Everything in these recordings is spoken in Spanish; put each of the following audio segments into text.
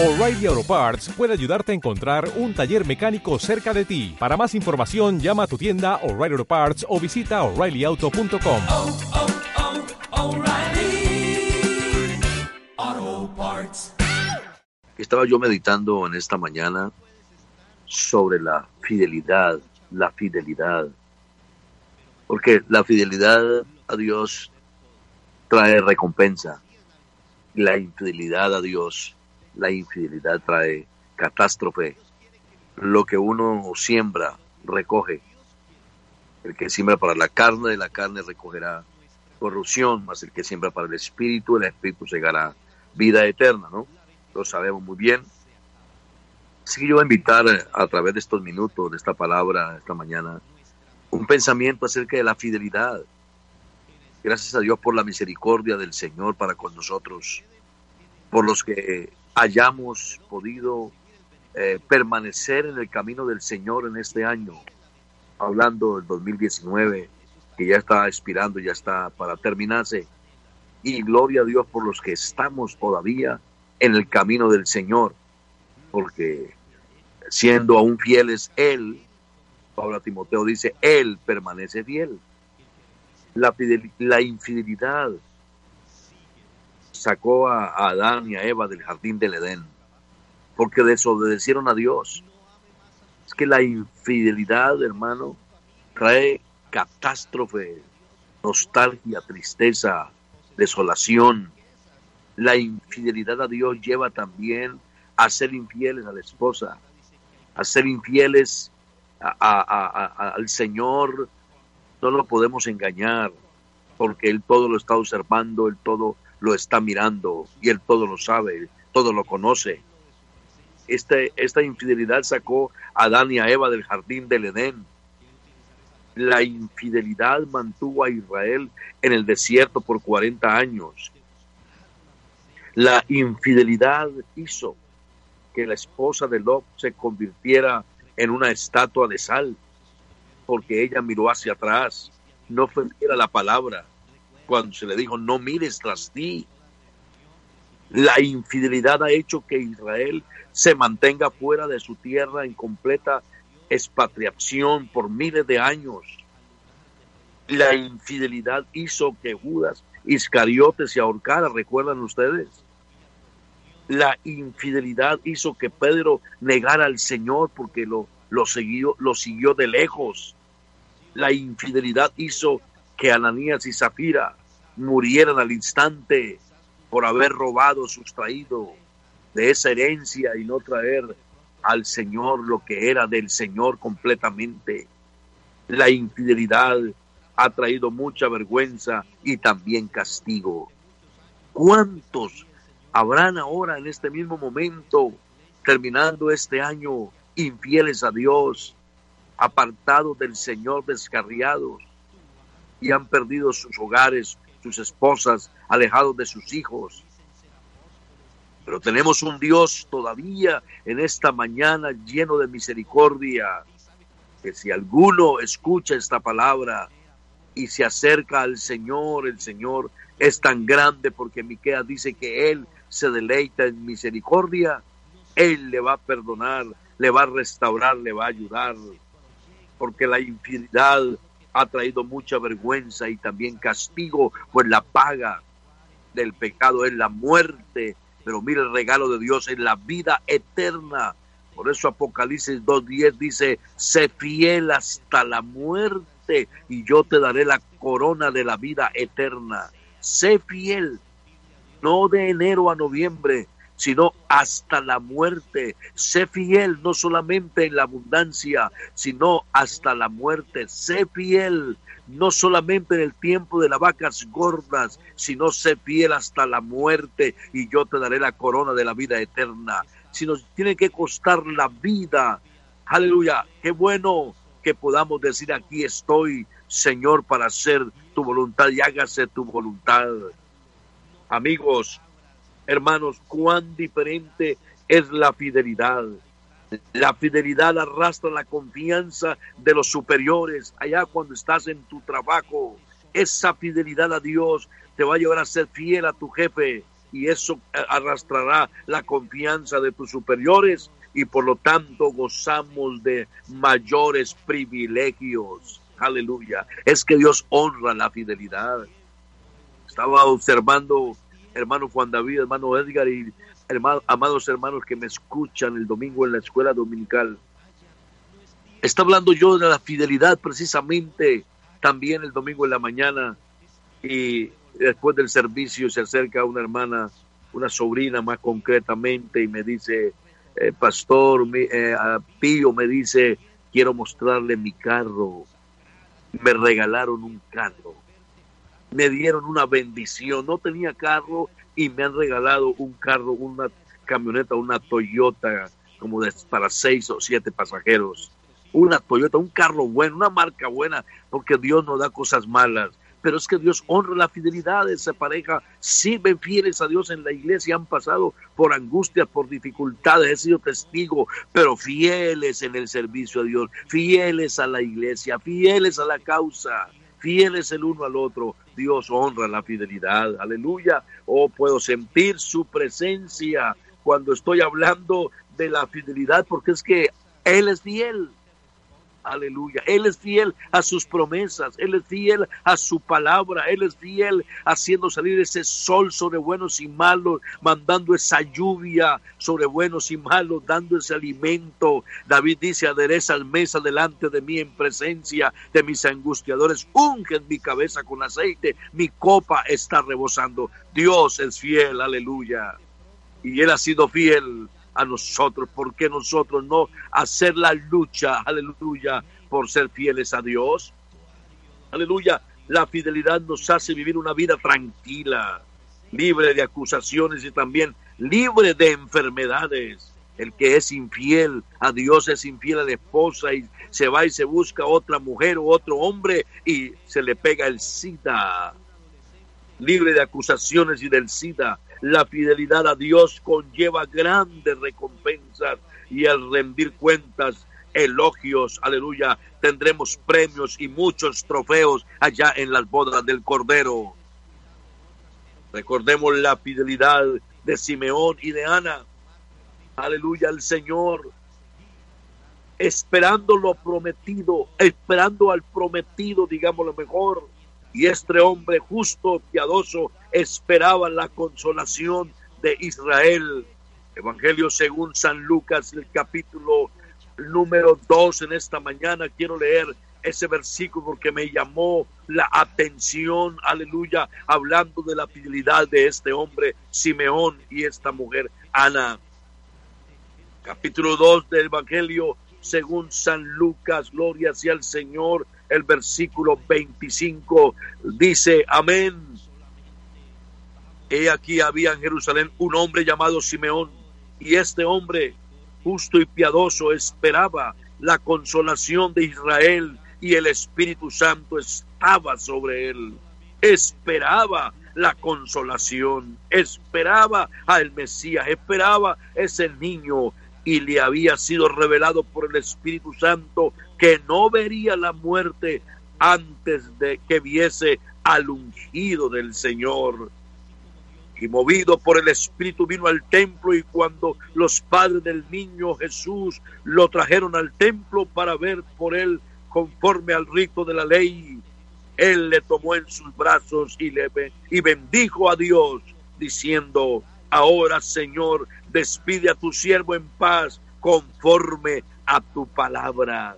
O'Reilly Auto Parts puede ayudarte a encontrar un taller mecánico cerca de ti. Para más información, llama a tu tienda O'Reilly Auto Parts o visita oreillyauto.com. oh, oh, Parts. Estaba yo meditando en esta mañana sobre la fidelidad, la fidelidad. Porque la fidelidad a Dios trae recompensa. La infidelidad a Dios, la infidelidad trae catástrofe. Lo que uno siembra, recoge. El que siembra para la carne, de la carne recogerá corrupción, más el que siembra para el espíritu, el espíritu segará vida eterna, ¿no? Lo sabemos muy bien. Así que yo voy a invitar a través de estos minutos, de esta palabra, esta mañana, un pensamiento acerca de la fidelidad. Gracias a Dios por la misericordia del Señor para con nosotros, por los que hayamos podido eh, permanecer en el camino del Señor en este año, hablando del 2019, que ya está expirando, ya está para terminarse. Y gloria a Dios por los que estamos todavía en el camino del Señor, porque siendo aún fieles, Él, Pablo Timoteo dice, Él permanece fiel. La, la infidelidad sacó a, Adán y a Eva del jardín del Edén, porque desobedecieron a Dios. Es que la infidelidad, hermano, trae catástrofe, nostalgia, tristeza, desolación. La infidelidad a Dios lleva también a ser infieles a la esposa, a ser infieles al Señor. No lo podemos engañar, porque Él todo lo está observando, Él todo lo está mirando y Él todo lo sabe, todo lo conoce. Este, esta infidelidad sacó a Adán y a Eva del jardín del Edén. La infidelidad mantuvo a Israel en el desierto por 40 años. La infidelidad hizo que la esposa de Lot se convirtiera en una estatua de sal, porque ella miró hacia atrás, no fue fiel a la palabra, cuando se le dijo, no mires tras ti. La infidelidad ha hecho que Israel se mantenga fuera de su tierra en completa expatriación por miles de años. La infidelidad hizo que Judas Iscariote se ahorcara, ¿recuerdan ustedes? La infidelidad hizo que Pedro negara al Señor porque lo, lo, siguió, lo siguió de lejos. La infidelidad hizo que Ananías y Zafira murieran al instante por haber robado, sustraído de esa herencia y no traer al Señor lo que era del Señor completamente. La infidelidad ha traído mucha vergüenza y también castigo. ¿Cuántos habrán ahora en este mismo momento, terminando este año, infieles a Dios, apartados del Señor, descarriados, y han perdido sus hogares, sus esposas, alejados de sus hijos? Pero tenemos un Dios todavía en esta mañana lleno de misericordia, que si alguno escucha esta palabra y se acerca al Señor, el Señor es tan grande porque Miqueas dice que Él se deleita en misericordia, Él le va a perdonar, le va a restaurar, le va a ayudar, porque la infidelidad ha traído mucha vergüenza y también castigo, pues la paga del pecado es la muerte, pero mira el regalo de Dios es la vida eterna. Por eso Apocalipsis 2.10 dice, sé fiel hasta la muerte y yo te daré la corona de la vida eterna. Sé fiel, no de enero a noviembre, sino hasta la muerte. Sé fiel no solamente en la abundancia, sino hasta la muerte. Sé fiel no solamente en el tiempo de las vacas gordas, sino sé fiel hasta la muerte y yo te daré la corona de la vida eterna. Si nos tiene que costar la vida, aleluya, qué bueno que podamos decir aquí estoy, Señor, para hacer tu voluntad y hágase tu voluntad. Amigos, hermanos, cuán diferente es la fidelidad. La fidelidad arrastra la confianza de los superiores allá cuando estás en tu trabajo. Esa fidelidad a Dios te va a llevar a ser fiel a tu jefe, y eso arrastrará la confianza de tus superiores y por lo tanto gozamos de mayores privilegios. Aleluya. Es que Dios honra la fidelidad. Estaba observando hermano Juan David, hermano Edgar y amados hermanos que me escuchan el domingo en la escuela dominical. Está hablando yo de la fidelidad precisamente también el domingo en la mañana y después del servicio se acerca una hermana, una sobrina más concretamente y me dice, eh, pastor, eh, Pío me dice, quiero mostrarle mi carro. Me regalaron un carro. Me dieron una bendición. No tenía carro y me han regalado un carro, una camioneta, una Toyota como de, para seis o siete pasajeros. Una Toyota, un carro bueno, una marca buena, porque Dios no da cosas malas. Pero es que Dios honra la fidelidad de esa pareja, sirven fieles a Dios en la iglesia, han pasado por angustias, por dificultades, he sido testigo, pero fieles en el servicio a Dios, fieles a la iglesia, fieles a la causa fieles el uno al otro. Dios honra la fidelidad. Aleluya. Oh, puedo sentir su presencia cuando estoy hablando de la fidelidad, porque es que Él es fiel. Aleluya. Él es fiel a sus promesas. Él es fiel a su palabra. Él es fiel haciendo salir ese sol sobre buenos y malos, mandando esa lluvia sobre buenos y malos, dando ese alimento. David dice, adereza al mesa delante de mí en presencia de mis angustiadores. Unge mi cabeza con aceite. Mi copa está rebosando. Dios es fiel. Aleluya. Y Él ha sido fiel a nosotros, porque nosotros no hacer la lucha, aleluya, por ser fieles a Dios? Aleluya, la fidelidad nos hace vivir una vida tranquila, libre de acusaciones y también libre de enfermedades. El que es infiel a Dios es infiel a la esposa y se va y se busca otra mujer o otro hombre y se le pega el SIDA. Libre de acusaciones y del SIDA. La fidelidad a Dios conlleva grandes recompensas y al rendir cuentas, elogios, aleluya, tendremos premios y muchos trofeos allá en las bodas del Cordero. Recordemos la fidelidad de Simeón y de Ana. Aleluya al Señor. Esperando lo prometido, esperando al prometido, digamos lo mejor y este hombre justo, piadoso, esperaba la consolación de Israel. Evangelio según San Lucas, el capítulo número 2 en esta mañana. Quiero leer ese versículo porque me llamó la atención, aleluya, hablando de la fidelidad de este hombre, Simeón, y esta mujer, Ana. Capítulo 2 del Evangelio según San Lucas, gloria sea al Señor el versículo 25 dice, amén. He aquí había en Jerusalén un hombre llamado Simeón, y este hombre, justo y piadoso, esperaba la consolación de Israel, y el Espíritu Santo estaba sobre él. Esperaba la consolación, esperaba al Mesías, esperaba ese niño, y le había sido revelado por el Espíritu Santo que no vería la muerte antes de que viese al ungido del Señor. Y movido por el Espíritu vino al templo y cuando los padres del niño Jesús lo trajeron al templo para ver por él conforme al rito de la ley, él le tomó en sus brazos y, le, y bendijo a Dios diciendo, ahora Señor, despide a tu siervo en paz conforme a tu palabra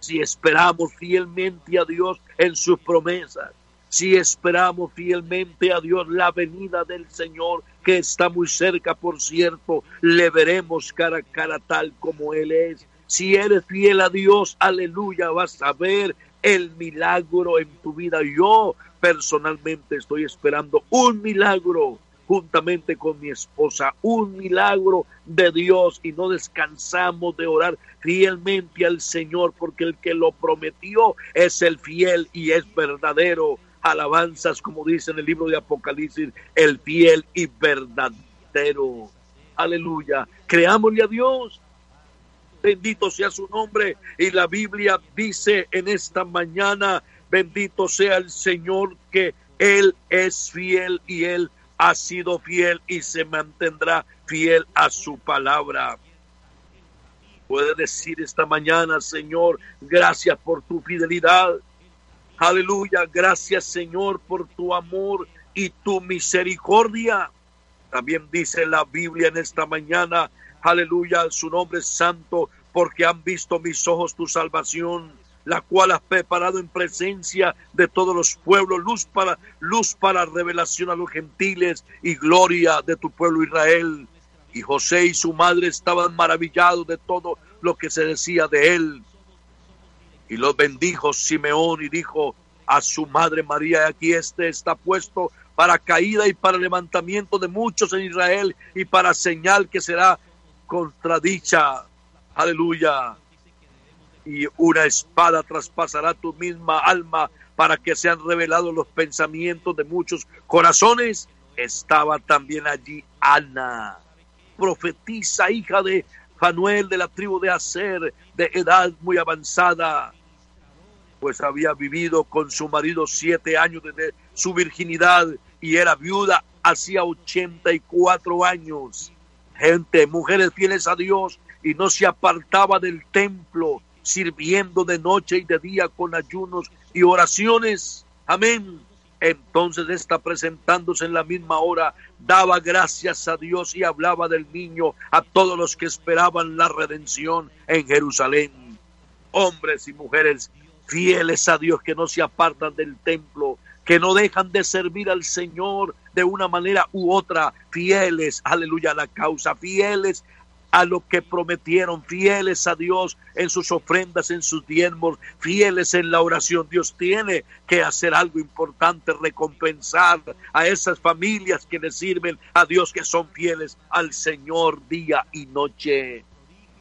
si esperamos fielmente a Dios en sus promesas, si esperamos fielmente a Dios la venida del Señor, que está muy cerca, por cierto, le veremos cara a cara tal como Él es. Si eres fiel a Dios, aleluya, vas a ver el milagro en tu vida. Yo personalmente estoy esperando un milagro juntamente con mi esposa, un milagro de Dios y no descansamos de orar fielmente al Señor porque el que lo prometió es el fiel y es verdadero. Alabanzas, como dice en el libro de Apocalipsis, el fiel y verdadero. Aleluya. Creámosle a Dios. Bendito sea su nombre. Y la Biblia dice en esta mañana, bendito sea el Señor que Él es fiel y Él ha sido fiel y se mantendrá fiel a su palabra. Puede decir esta mañana, Señor, gracias por tu fidelidad. Aleluya, gracias Señor por tu amor y tu misericordia. También dice la Biblia en esta mañana, aleluya, su nombre es santo, porque han visto mis ojos tu salvación, la cual has preparado en presencia de todos los pueblos, luz para luz para revelación a los gentiles y gloria de tu pueblo Israel. Y José y su madre estaban maravillados de todo lo que se decía de él. Y los bendijo Simeón y dijo a su madre María, aquí este está puesto para caída y para levantamiento de muchos en Israel y para señal que será contradicha. Aleluya. Y una espada traspasará tu misma alma para que sean revelados los pensamientos de muchos corazones. Estaba también allí Ana, profetisa, hija de Fanuel de la tribu de Aser, de edad muy avanzada, pues había vivido con su marido siete años desde su virginidad y era viuda hacía 84 años. Gente, mujeres fieles a Dios y no se apartaba del templo, sirviendo de noche y de día con ayunos y oraciones. Amén. Entonces está presentándose en la misma hora, daba gracias a Dios y hablaba del niño a todos los que esperaban la redención en Jerusalén. Hombres y mujeres fieles a Dios que no se apartan del templo, que no dejan de servir al Señor de una manera u otra, fieles, aleluya, a la causa, fieles a lo que prometieron, fieles a Dios en sus ofrendas, en sus diezmos, fieles en la oración. Dios tiene que hacer algo importante, recompensar a esas familias que le sirven a Dios, que son fieles al Señor día y noche.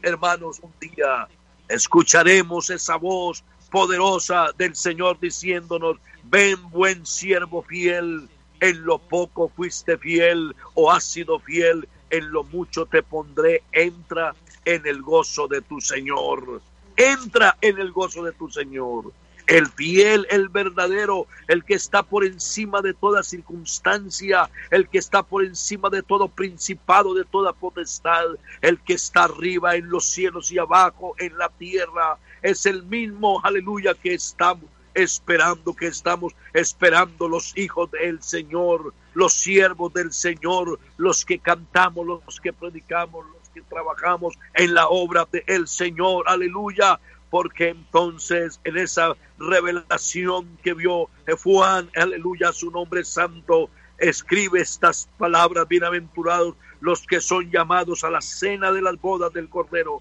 Hermanos, un día escucharemos esa voz poderosa del Señor diciéndonos, ven buen siervo fiel, en lo poco fuiste fiel o has sido fiel, en lo mucho te pondré, entra en el gozo de tu Señor. Entra en el gozo de tu Señor. El fiel, el verdadero, el que está por encima de toda circunstancia, el que está por encima de todo principado, de toda potestad, el que está arriba en los cielos y abajo en la tierra, es el mismo, aleluya, que estamos esperando, que estamos esperando los hijos del Señor, los siervos del Señor, los que cantamos, los que predicamos, los que trabajamos en la obra del Señor, aleluya, porque entonces en esa revelación que vio Juan, aleluya, su nombre santo, escribe estas palabras, bienaventurados los que son llamados a la cena de las bodas del Cordero.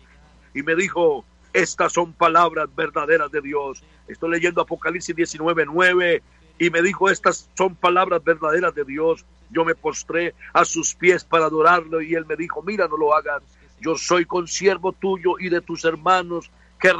Y me dijo, estas son palabras verdaderas de Dios. Estoy leyendo Apocalipsis 19, 9 y me dijo, estas son palabras verdaderas de Dios. Yo me postré a sus pies para adorarlo y él me dijo, mira, no lo hagas. Yo soy consiervo tuyo y de tus hermanos que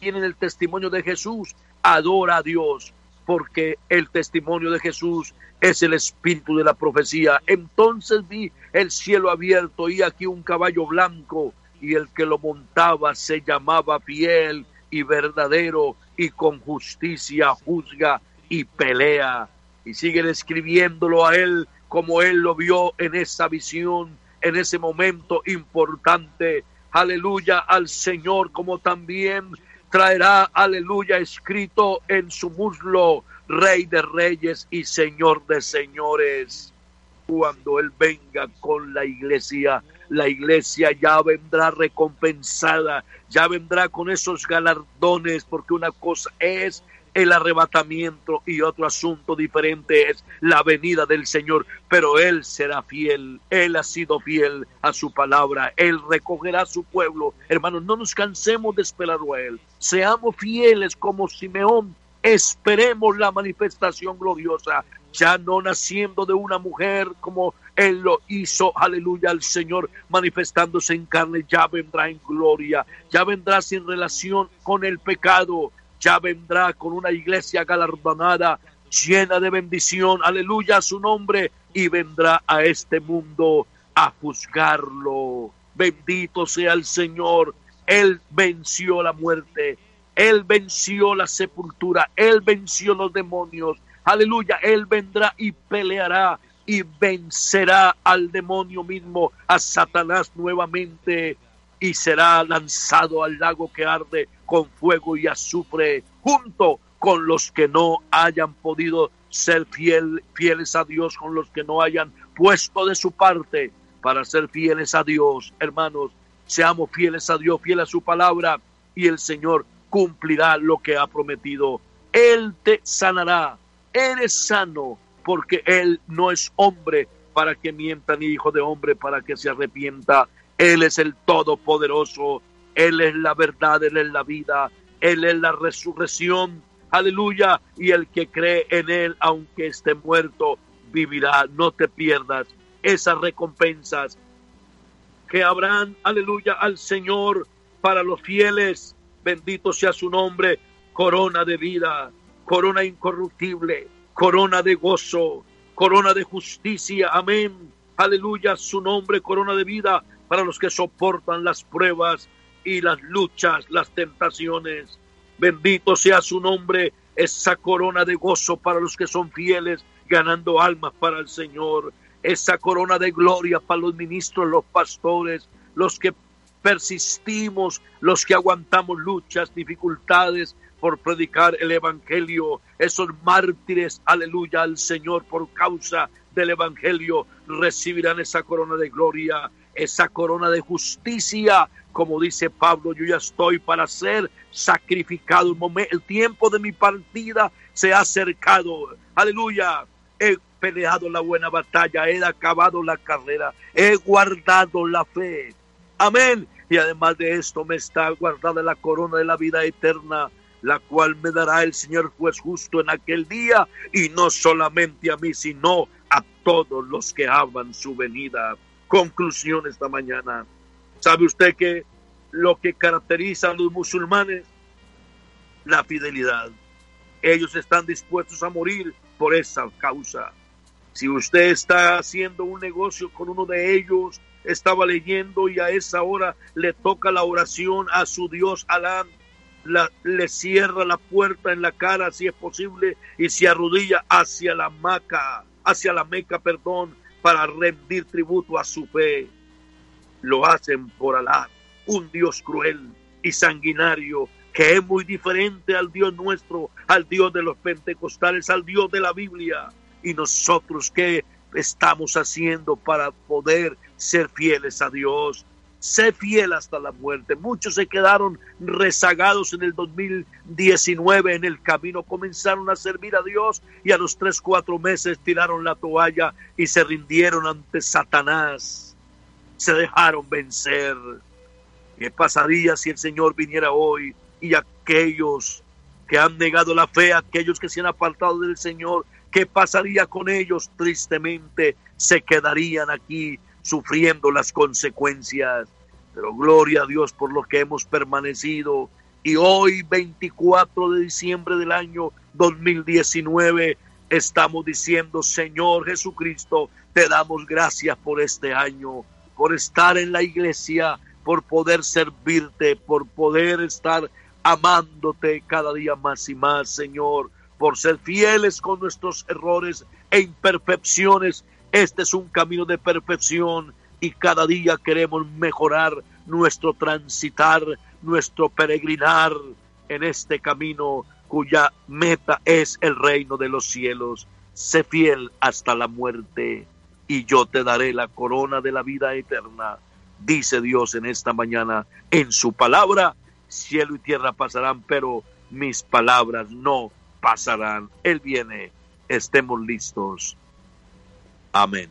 tienen el testimonio de Jesús. Adora a Dios, porque el testimonio de Jesús es el espíritu de la profecía. Entonces vi el cielo abierto y aquí un caballo blanco y el que lo montaba se llamaba fiel y verdadero y con justicia juzga y pelea. Y siguen escribiéndolo a él como él lo vio en esa visión, en ese momento importante. Aleluya al Señor, como también traerá, aleluya, escrito en su muslo, Rey de Reyes y Señor de Señores. Cuando Él venga con la iglesia, la iglesia ya vendrá recompensada, ya vendrá con esos galardones, porque una cosa es el arrebatamiento y otro asunto diferente es la venida del Señor, pero Él será fiel, Él ha sido fiel a su palabra, Él recogerá a su pueblo. Hermanos, no nos cansemos de esperarlo a Él, seamos fieles como Simeón, esperemos la manifestación gloriosa, ya no naciendo de una mujer como él lo hizo, aleluya, al Señor manifestándose en carne, ya vendrá en gloria, ya vendrá sin relación con el pecado, ya vendrá con una iglesia galardonada, llena de bendición, aleluya su nombre, y vendrá a este mundo a juzgarlo. Bendito sea el Señor, Él venció la muerte, Él venció la sepultura, Él venció los demonios, aleluya, Él vendrá y peleará y vencerá al demonio mismo, a Satanás nuevamente y será lanzado al lago que arde con fuego y azufre junto con los que no hayan podido ser fiel, fieles a Dios, con los que no hayan puesto de su parte para ser fieles a Dios. Hermanos, seamos fieles a Dios, fieles a su palabra y el Señor cumplirá lo que ha prometido. Él te sanará. Eres sano porque Él no es hombre para que mienta ni hijo de hombre para que se arrepienta. Él es el Todopoderoso. Él es la verdad, Él es la vida, Él es la resurrección. Aleluya. Y el que cree en Él, aunque esté muerto, vivirá. No te pierdas esas recompensas que habrán, aleluya, al Señor para los fieles. Bendito sea su nombre. Corona de vida, corona incorruptible, corona de gozo, corona de justicia. Amén. Aleluya, su nombre, corona de vida para los que soportan las pruebas y las luchas, las tentaciones. Bendito sea su nombre, esa corona de gozo para los que son fieles, ganando almas para el Señor. Esa corona de gloria para los ministros, los pastores, los que persistimos, los que aguantamos luchas, dificultades por predicar el Evangelio, esos mártires, aleluya, al Señor por causa del Evangelio, recibirán esa corona de gloria esa corona de justicia. Como dice Pablo, yo ya estoy para ser sacrificado. El, momento, el tiempo de mi partida se ha acercado. Aleluya. He peleado la buena batalla, he acabado la carrera, he guardado la fe. Amén. Y además de esto me está guardada la corona de la vida eterna, la cual me dará el Señor juez justo en aquel día, y no solamente a mí, sino a todos los que aman su venida conclusión esta mañana. ¿Sabe usted que lo que caracteriza a los musulmanes? La fidelidad. Ellos están dispuestos a morir por esa causa. Si usted está haciendo un negocio con uno de ellos, estaba leyendo y a esa hora le toca la oración a su Dios Alá, le cierra la puerta en la cara si es posible y se arrodilla hacia la Maca, hacia la Meca, perdón, para rendir tributo a su fe. Lo hacen por Alá, un Dios cruel y sanguinario que es muy diferente al Dios nuestro, al Dios de los pentecostales, al Dios de la Biblia. Y nosotros, ¿qué estamos haciendo para poder ser fieles a Dios? sé fiel hasta la muerte. Muchos se quedaron rezagados en el 2019 en el camino, comenzaron a servir a Dios y a los tres, cuatro meses tiraron la toalla y se rindieron ante Satanás. Se dejaron vencer. ¿Qué pasaría si el Señor viniera hoy y aquellos que han negado la fe, aquellos que se han apartado del Señor, qué pasaría con ellos? Tristemente se quedarían aquí sufriendo las consecuencias. Pero gloria a Dios por lo que hemos permanecido. Y hoy, 24 de diciembre del año 2019, estamos diciendo, Señor Jesucristo, te damos gracias por este año, por estar en la iglesia, por poder servirte, por poder estar amándote cada día más y más, Señor, por ser fieles con nuestros errores e imperfecciones. Este es un camino de perfección y cada día queremos mejorar nuestro transitar, nuestro peregrinar en este camino cuya meta es el reino de los cielos. Sé fiel hasta la muerte y yo te daré la corona de la vida eterna. Dice Dios en esta mañana en su palabra, cielo y tierra pasarán, pero mis palabras no pasarán. Él viene, estemos listos. Amén.